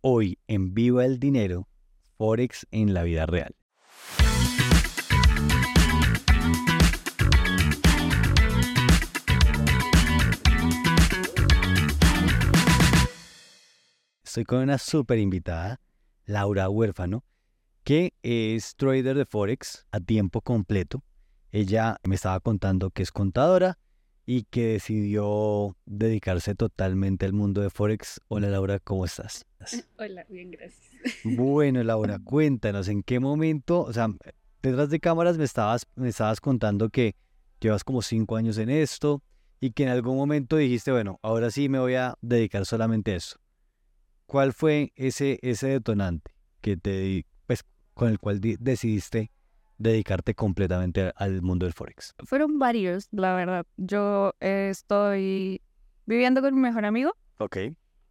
Hoy en Viva el Dinero, Forex en la vida real. Estoy con una súper invitada, Laura Huérfano, que es trader de Forex a tiempo completo. Ella me estaba contando que es contadora y que decidió dedicarse totalmente al mundo de Forex. Hola Laura, ¿cómo estás? Hola, bien, gracias. Bueno, Laura, cuéntanos en qué momento, o sea, detrás de cámaras me estabas, me estabas contando que llevas como cinco años en esto y que en algún momento dijiste, bueno, ahora sí me voy a dedicar solamente a eso. ¿Cuál fue ese, ese detonante que te, pues, con el cual decidiste dedicarte completamente al mundo del Forex? Fueron varios, la verdad. Yo estoy viviendo con mi mejor amigo. Ok.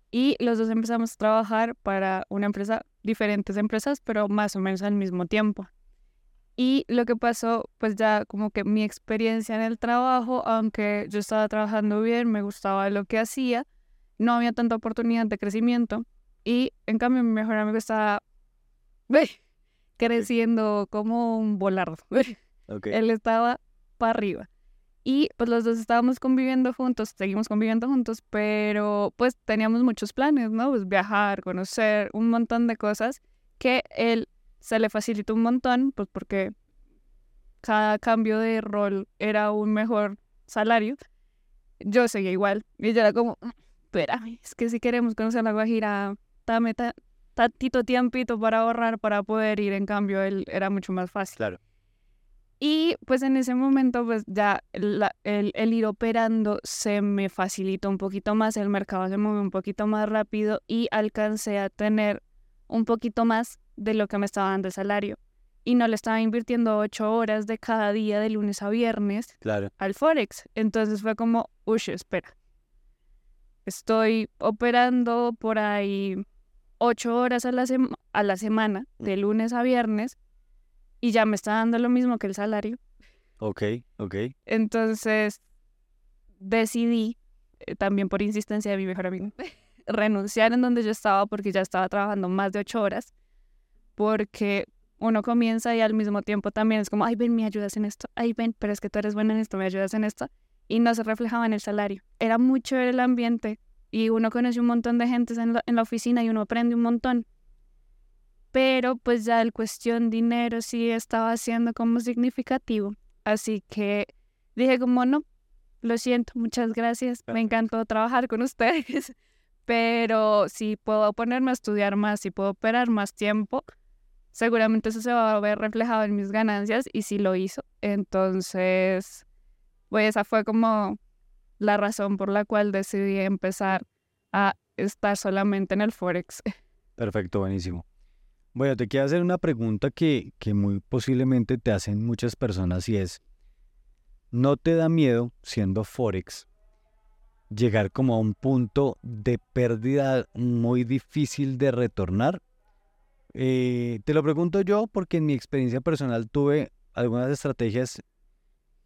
Y los dos empezamos a trabajar para una empresa, diferentes empresas, pero más o menos al mismo tiempo. Y lo que pasó, pues ya como que mi experiencia en el trabajo, aunque yo estaba trabajando bien, me gustaba lo que hacía, no había tanta oportunidad de crecimiento. Y en cambio mi mejor amigo estaba creciendo como un volardo. Él estaba para arriba. Y pues los dos estábamos conviviendo juntos, seguimos conviviendo juntos, pero pues teníamos muchos planes, ¿no? Pues viajar, conocer, un montón de cosas que él se le facilitó un montón, pues porque cada cambio de rol era un mejor salario. Yo seguía igual. Y yo era como, mm, espérame, es que si queremos conocer la Guajira, dame tantito tiempito para ahorrar para poder ir. En cambio, él era mucho más fácil. Claro. Y pues en ese momento, pues ya el, el, ir operando se me facilitó un poquito más, el mercado se movió un poquito más rápido y alcancé a tener un poquito más de lo que me estaba dando el salario. Y no le estaba invirtiendo ocho horas de cada día, de lunes a viernes, claro. al Forex. Entonces fue como, uy, espera. Estoy operando por ahí ocho horas a la, a la semana, de lunes a viernes, y ya me está dando lo mismo que el salario. Ok, ok. Entonces decidí, eh, también por insistencia de mi mejor amigo, renunciar en donde yo estaba porque ya estaba trabajando más de ocho horas, porque uno comienza y al mismo tiempo también es como, ay, ven, me ayudas en esto, ay, ven, pero es que tú eres buena en esto, me ayudas en esto, y no se reflejaba en el salario. Era mucho el ambiente y uno conoce un montón de gente en en la oficina y uno aprende un montón, pero pues ya el cuestión dinero sí estaba siendo como significativo. Así que dije como no, lo siento, muchas gracias, me encantó trabajar con ustedes, pero si puedo ponerme a estudiar más, si puedo operar más tiempo, seguramente eso se va a ver reflejado en mis ganancias y sí lo hizo. Entonces, pues esa fue como la razón por la cual decidí empezar a estar solamente en el Forex. Perfecto, buenísimo. Bueno, te quiero hacer una pregunta que, que muy posiblemente te hacen muchas personas y es, ¿no te da miedo, siendo Forex, llegar como a un punto de pérdida muy difícil de retornar? Eh, te lo pregunto yo porque en mi experiencia personal tuve algunas estrategias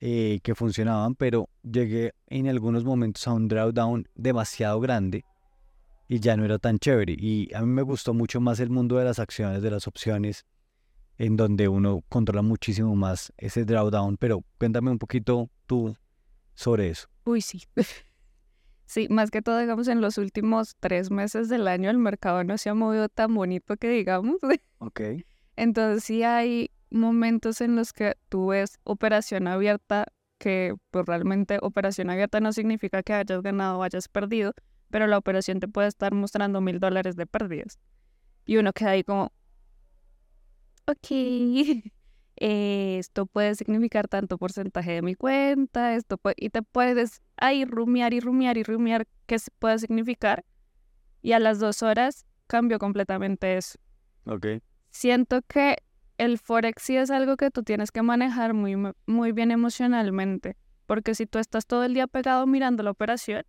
eh, que funcionaban, pero llegué en algunos momentos a un drawdown demasiado grande y ya no era tan chévere. Y a mí me gustó mucho más el mundo de las acciones, de las opciones, en donde uno controla muchísimo más ese drawdown. Pero cuéntame un poquito tú sobre eso. Uy, sí. Sí, más que todo, digamos, en los últimos tres meses del año el mercado no se ha movido tan bonito que digamos. Ok. Entonces sí hay momentos en los que tú ves operación abierta, que pues realmente operación abierta no significa que hayas ganado o hayas perdido, pero la operación te puede estar mostrando mil dólares de pérdidas. Y uno queda ahí como, ok, esto puede significar tanto porcentaje de mi cuenta, esto puede, y te puedes ahí rumiar y rumiar y rumiar qué puede significar. Y a las dos horas cambio completamente eso. Ok. Siento que el Forex sí es algo que tú tienes que manejar muy, muy bien emocionalmente, porque si tú estás todo el día pegado mirando la operación,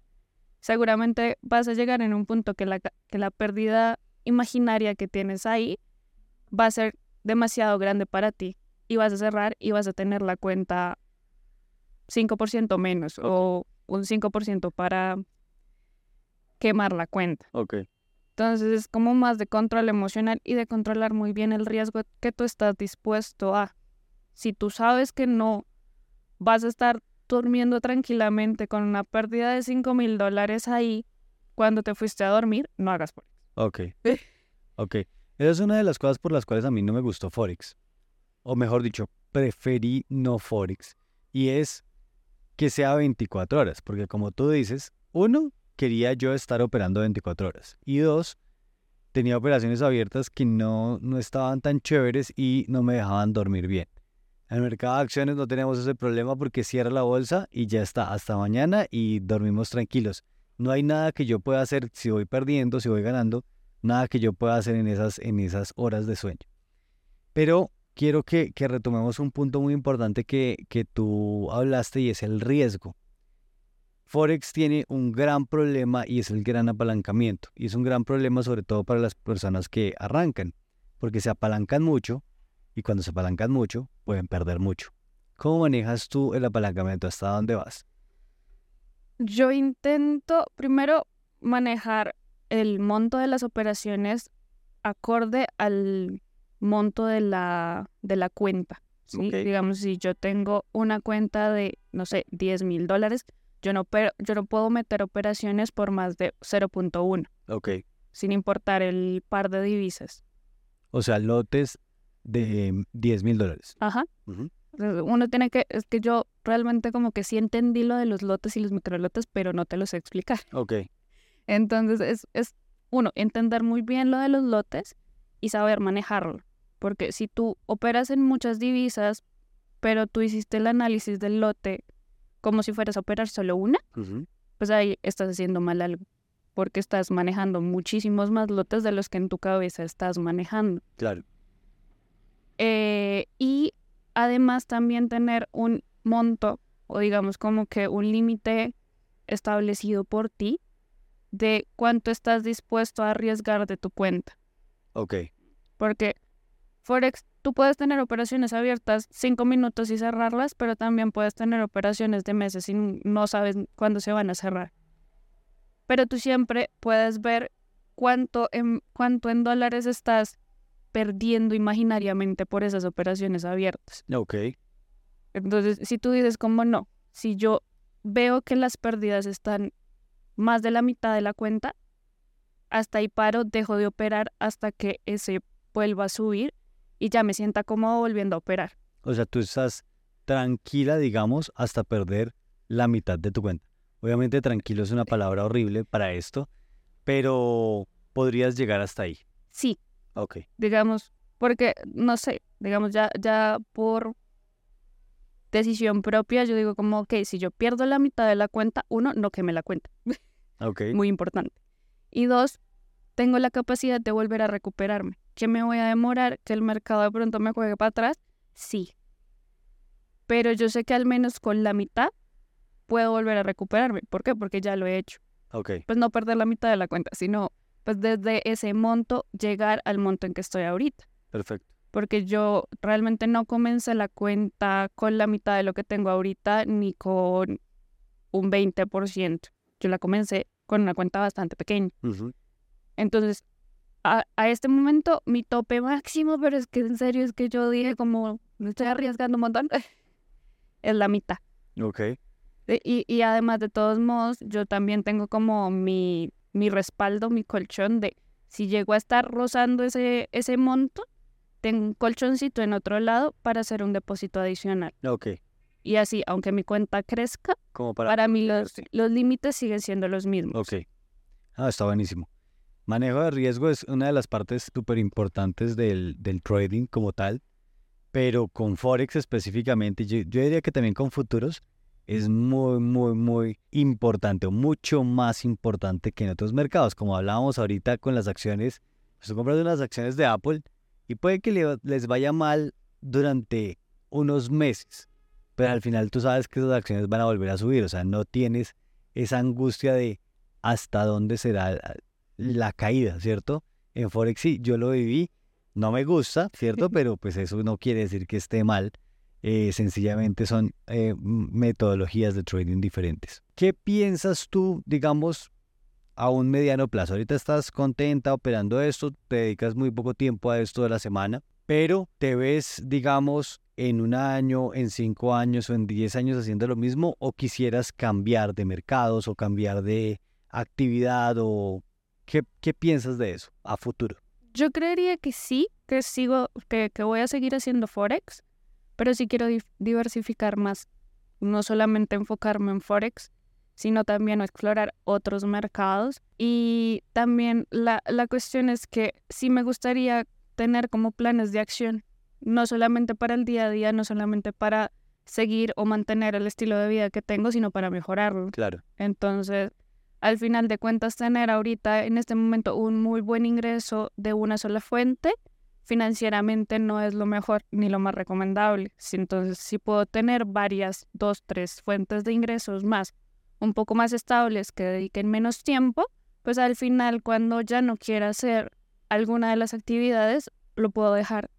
seguramente vas a llegar en un punto que la, que la pérdida imaginaria que tienes ahí va a ser demasiado grande para ti y vas a cerrar y vas a tener la cuenta 5% menos o un 5% para quemar la cuenta. Entonces es como más de control emocional y de controlar muy bien el riesgo que tú estás dispuesto a. Si tú sabes que no vas a estar durmiendo tranquilamente con una pérdida de 5 mil dólares ahí cuando te fuiste a dormir, no hagas Forex. Ok. ok. Esa es una de las cosas por las cuales a mí no me gustó Forex. O mejor dicho, preferí no Forex. Y es que sea 24 horas. Porque como tú dices, uno, quería yo estar operando 24 horas. Y dos, tenía operaciones abiertas que no, no estaban tan chéveres y no me dejaban dormir bien. En el mercado de acciones no tenemos ese problema porque cierra la bolsa y ya está, hasta mañana y dormimos tranquilos. No hay nada que yo pueda hacer si voy perdiendo, si voy ganando, nada que yo pueda hacer en esas, en esas horas de sueño. Pero quiero que, que retomemos un punto muy importante que, que tú hablaste y es el riesgo. Forex tiene un gran problema y es el gran apalancamiento. Y es un gran problema sobre todo para las personas que arrancan, porque se apalancan mucho y cuando se apalancan mucho pueden perder mucho. ¿Cómo manejas tú el apalancamiento? ¿Hasta dónde vas? Yo intento primero manejar el monto de las operaciones acorde al monto de la, de la cuenta. Digamos, si yo tengo una cuenta de, no sé, 10 mil dólares, yo no, yo no puedo meter operaciones por más de 0.1. Ok. Sin importar el par de divisas. O sea, lotes de 10 mil dólares. Ajá. Uno tiene que, es que yo realmente como que sí entendí lo de los lotes y los microlotes, pero no te lo sé explicar. Ok. Entonces es, es, uno, entender muy bien lo de los lotes y saber manejarlo. Porque si tú operas en muchas divisas, pero tú hiciste el análisis del lote como si fueras a operar solo una, pues ahí estás haciendo mal algo. Porque estás manejando muchísimos más lotes de los que en tu cabeza estás manejando. Claro. Eh, y además también tener un monto o digamos como que un límite establecido por ti de cuánto estás dispuesto a arriesgar de tu cuenta. Ok. Porque Forex, tú puedes tener operaciones abiertas cinco minutos y cerrarlas, pero también puedes tener operaciones de meses y no sabes cuándo se van a cerrar. Pero tú siempre puedes ver cuánto en, cuánto en dólares estás perdiendo imaginariamente por esas operaciones abiertas. Ok. Entonces, si tú dices como no, si yo veo que las pérdidas están más de la mitad de la cuenta, hasta ahí paro, dejo de operar hasta que ese vuelva a subir y ya me sienta cómodo volviendo a operar. O sea, tú estás tranquila, digamos, hasta perder la mitad de tu cuenta. Obviamente tranquilo es una palabra horrible para esto, pero podrías llegar hasta ahí. Sí, Ok. Digamos, porque, no sé, digamos, ya, ya por decisión propia, yo digo como, ok, si yo pierdo la mitad de la cuenta, uno, no queme la cuenta. Ok. Muy importante. Y dos, tengo la capacidad de volver a recuperarme. ¿Que me voy a demorar? ¿Que el mercado de pronto me juegue para atrás? Sí. Pero yo sé que al menos con la mitad puedo volver a recuperarme. ¿Por qué? Porque ya lo he hecho. Ok. Pues no perder la mitad de la cuenta, sino pues desde ese monto llegar al monto en que estoy ahorita. Perfecto. Porque yo realmente no comencé la cuenta con la mitad de lo que tengo ahorita ni con un 20%. Yo la comencé con una cuenta bastante pequeña. Entonces, a, a, este momento, mi tope máximo, pero es que en serio es que yo dije como, me estoy arriesgando un montón, es la mitad. Ok. Y, y además de todos modos, yo también tengo como mi mi respaldo, mi colchón de si llego a estar rozando ese, ese monto, tengo un colchoncito en otro lado para hacer un depósito adicional. Ok. Y así, aunque mi cuenta crezca, Como para... para mí los, los límites siguen siendo los mismos. Ok. Ah, está buenísimo. Manejo de riesgo es una de las partes súper importantes del, del, trading como tal, pero con Forex específicamente, yo, yo diría que también con futuros, es muy, muy, muy importante, mucho más importante que en otros mercados. Como hablábamos ahorita con las acciones, pues tú compras unas acciones de Apple y puede que les vaya mal durante unos meses, pero al final tú sabes que esas acciones van a volver a subir, o sea, no tienes esa angustia de hasta dónde será la caída, ¿cierto? En Forex sí, yo lo viví, no me gusta, ¿cierto? Pero pues eso no quiere decir que esté mal eh, sencillamente son eh, metodologías de trading diferentes. ¿Qué piensas tú, digamos, a un mediano plazo. Ahorita estás contenta operando esto, te dedicas muy poco tiempo a esto de la semana, pero te ves, digamos, en un año, en cinco años o en diez años haciendo lo mismo o quisieras cambiar de mercados o cambiar de actividad o qué, qué piensas de eso a futuro? Yo creería que sí, que sigo, que, que voy a seguir haciendo Forex, pero sí quiero diversificar más, no solamente enfocarme en Forex, sino también explorar otros mercados. Y también la, la cuestión es que sí me gustaría tener como planes de acción no solamente para el día a día, no solamente para seguir o mantener el estilo de vida que tengo, sino para mejorarlo. Claro. Entonces, al final de cuentas, tener ahorita en este momento un muy buen ingreso de una sola fuente, financieramente no es lo mejor ni lo más recomendable. Entonces, si puedo tener varias, dos, tres fuentes de ingresos más, un poco más estables que dediquen menos tiempo, pues al final cuando ya no quiera hacer alguna de las actividades, lo puedo dejar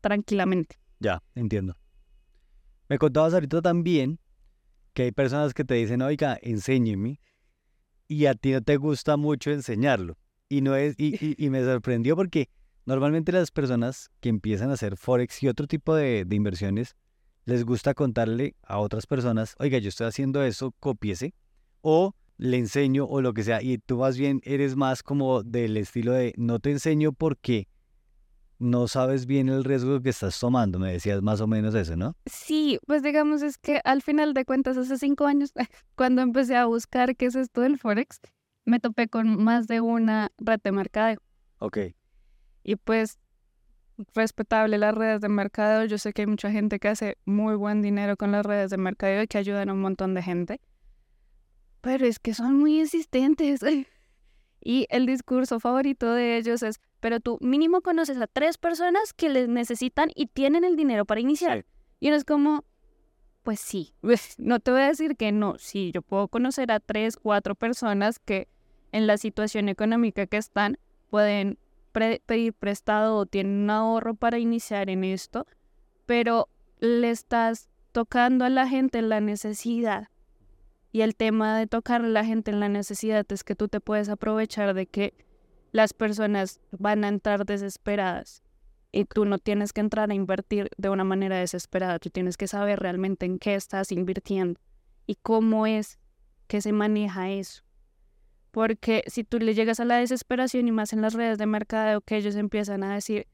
tranquilamente. Ya, entiendo. Me contabas ahorita también que hay personas que te dicen, oiga, enséñeme, y a ti no te gusta mucho enseñarlo. Y, no es, y, y, me sorprendió porque normalmente las personas que empiezan a hacer Forex y otro tipo de, inversiones, les gusta contarle a otras personas, oiga, yo estoy haciendo eso, cópiese, o le enseño o lo que sea. Y tú más bien eres más como del estilo de, no te enseño porque no sabes bien el riesgo que estás tomando. Me decías más o menos eso, ¿no? Sí, pues digamos es que al final de cuentas, hace cinco años, cuando empecé a buscar qué es esto del Forex, me topé con más de una red de mercadeo. Ok. Y pues, respetable las redes de mercadeo. Yo sé que hay mucha gente que hace muy buen dinero con las redes de mercadeo y que ayudan a un montón de gente. Pero es que son muy insistentes. Y el discurso favorito de ellos es, pero tú mínimo conoces a tres personas que les necesitan y tienen el dinero para iniciar. Y uno es como, pues sí, no te voy a decir que no, sí, yo puedo conocer a tres, cuatro personas que en la situación económica que están pueden pedir prestado o tienen un ahorro para iniciar en esto, pero le estás tocando a la gente la necesidad y el tema de tocar a la gente en la necesidad es que tú te puedes aprovechar de que las personas van a entrar desesperadas y tú no tienes que entrar a invertir de una manera desesperada, tú tienes que saber realmente en qué estás invirtiendo y cómo es que se maneja eso. Porque si tú le llegas a la desesperación y más en las redes de mercadeo que ellos empiezan a decir,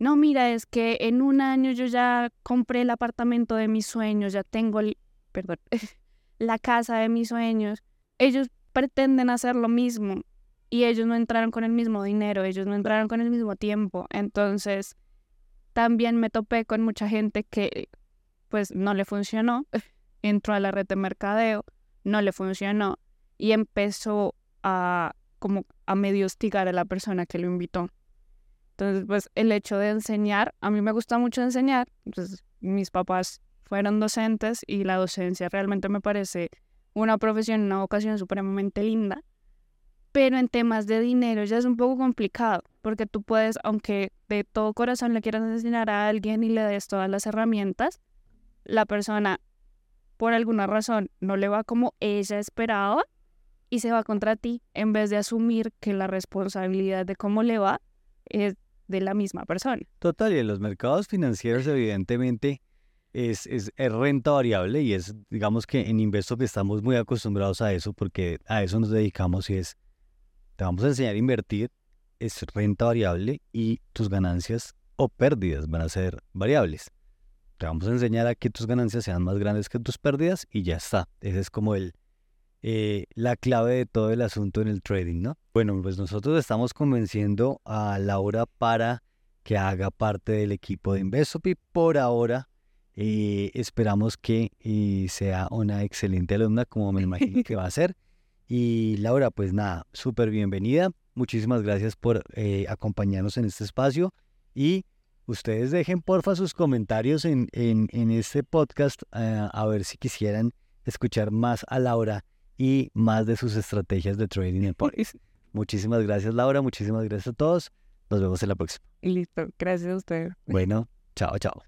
no, mira, es que en un año yo ya compré el apartamento de mis sueños, ya tengo el, perdón, la casa de mis sueños. Ellos pretenden hacer lo mismo y ellos no entraron con el mismo dinero, ellos no entraron con el mismo tiempo. Entonces, también me topé con mucha gente que pues no le funcionó, entró a la red de mercadeo, no le funcionó y empezó a como a medio hostigar a la persona que lo invitó. Entonces, pues el hecho de enseñar, a mí me gusta mucho enseñar, pues mis papás fueron docentes y la docencia realmente me parece una profesión, una vocación supremamente linda. Pero en temas de dinero ya es un poco complicado, porque tú puedes, aunque de todo corazón le quieras enseñar a alguien y le des todas las herramientas, la persona por alguna razón no le va como ella esperaba y se va contra ti en vez de asumir que la responsabilidad de cómo le va es de la misma persona. Total, y en los mercados financieros evidentemente es, es, renta variable y es, digamos que en Investo que estamos muy acostumbrados a eso porque a eso nos dedicamos y es, te vamos a enseñar a invertir, es renta variable y tus ganancias o pérdidas van a ser variables. Te vamos a enseñar a que tus ganancias sean más grandes que tus pérdidas y ya está. Esa es como el, eh, la clave de todo el asunto en el trading, ¿no? Bueno, pues nosotros estamos convenciendo a Laura para que haga parte del equipo de Investopi por ahora eh, esperamos que eh, sea una excelente alumna, como me imagino que va a ser. Y Laura, pues nada, súper bienvenida. Muchísimas gracias por eh, acompañarnos en este espacio. Y ustedes dejen porfa sus comentarios en, en, en este podcast a ver si quisieran escuchar más a Laura y más de sus estrategias de trading en Forex. Muchísimas gracias, Laura. Muchísimas gracias a todos. Nos vemos en la próxima. Listo. Gracias a usted. Bueno, chao, chao.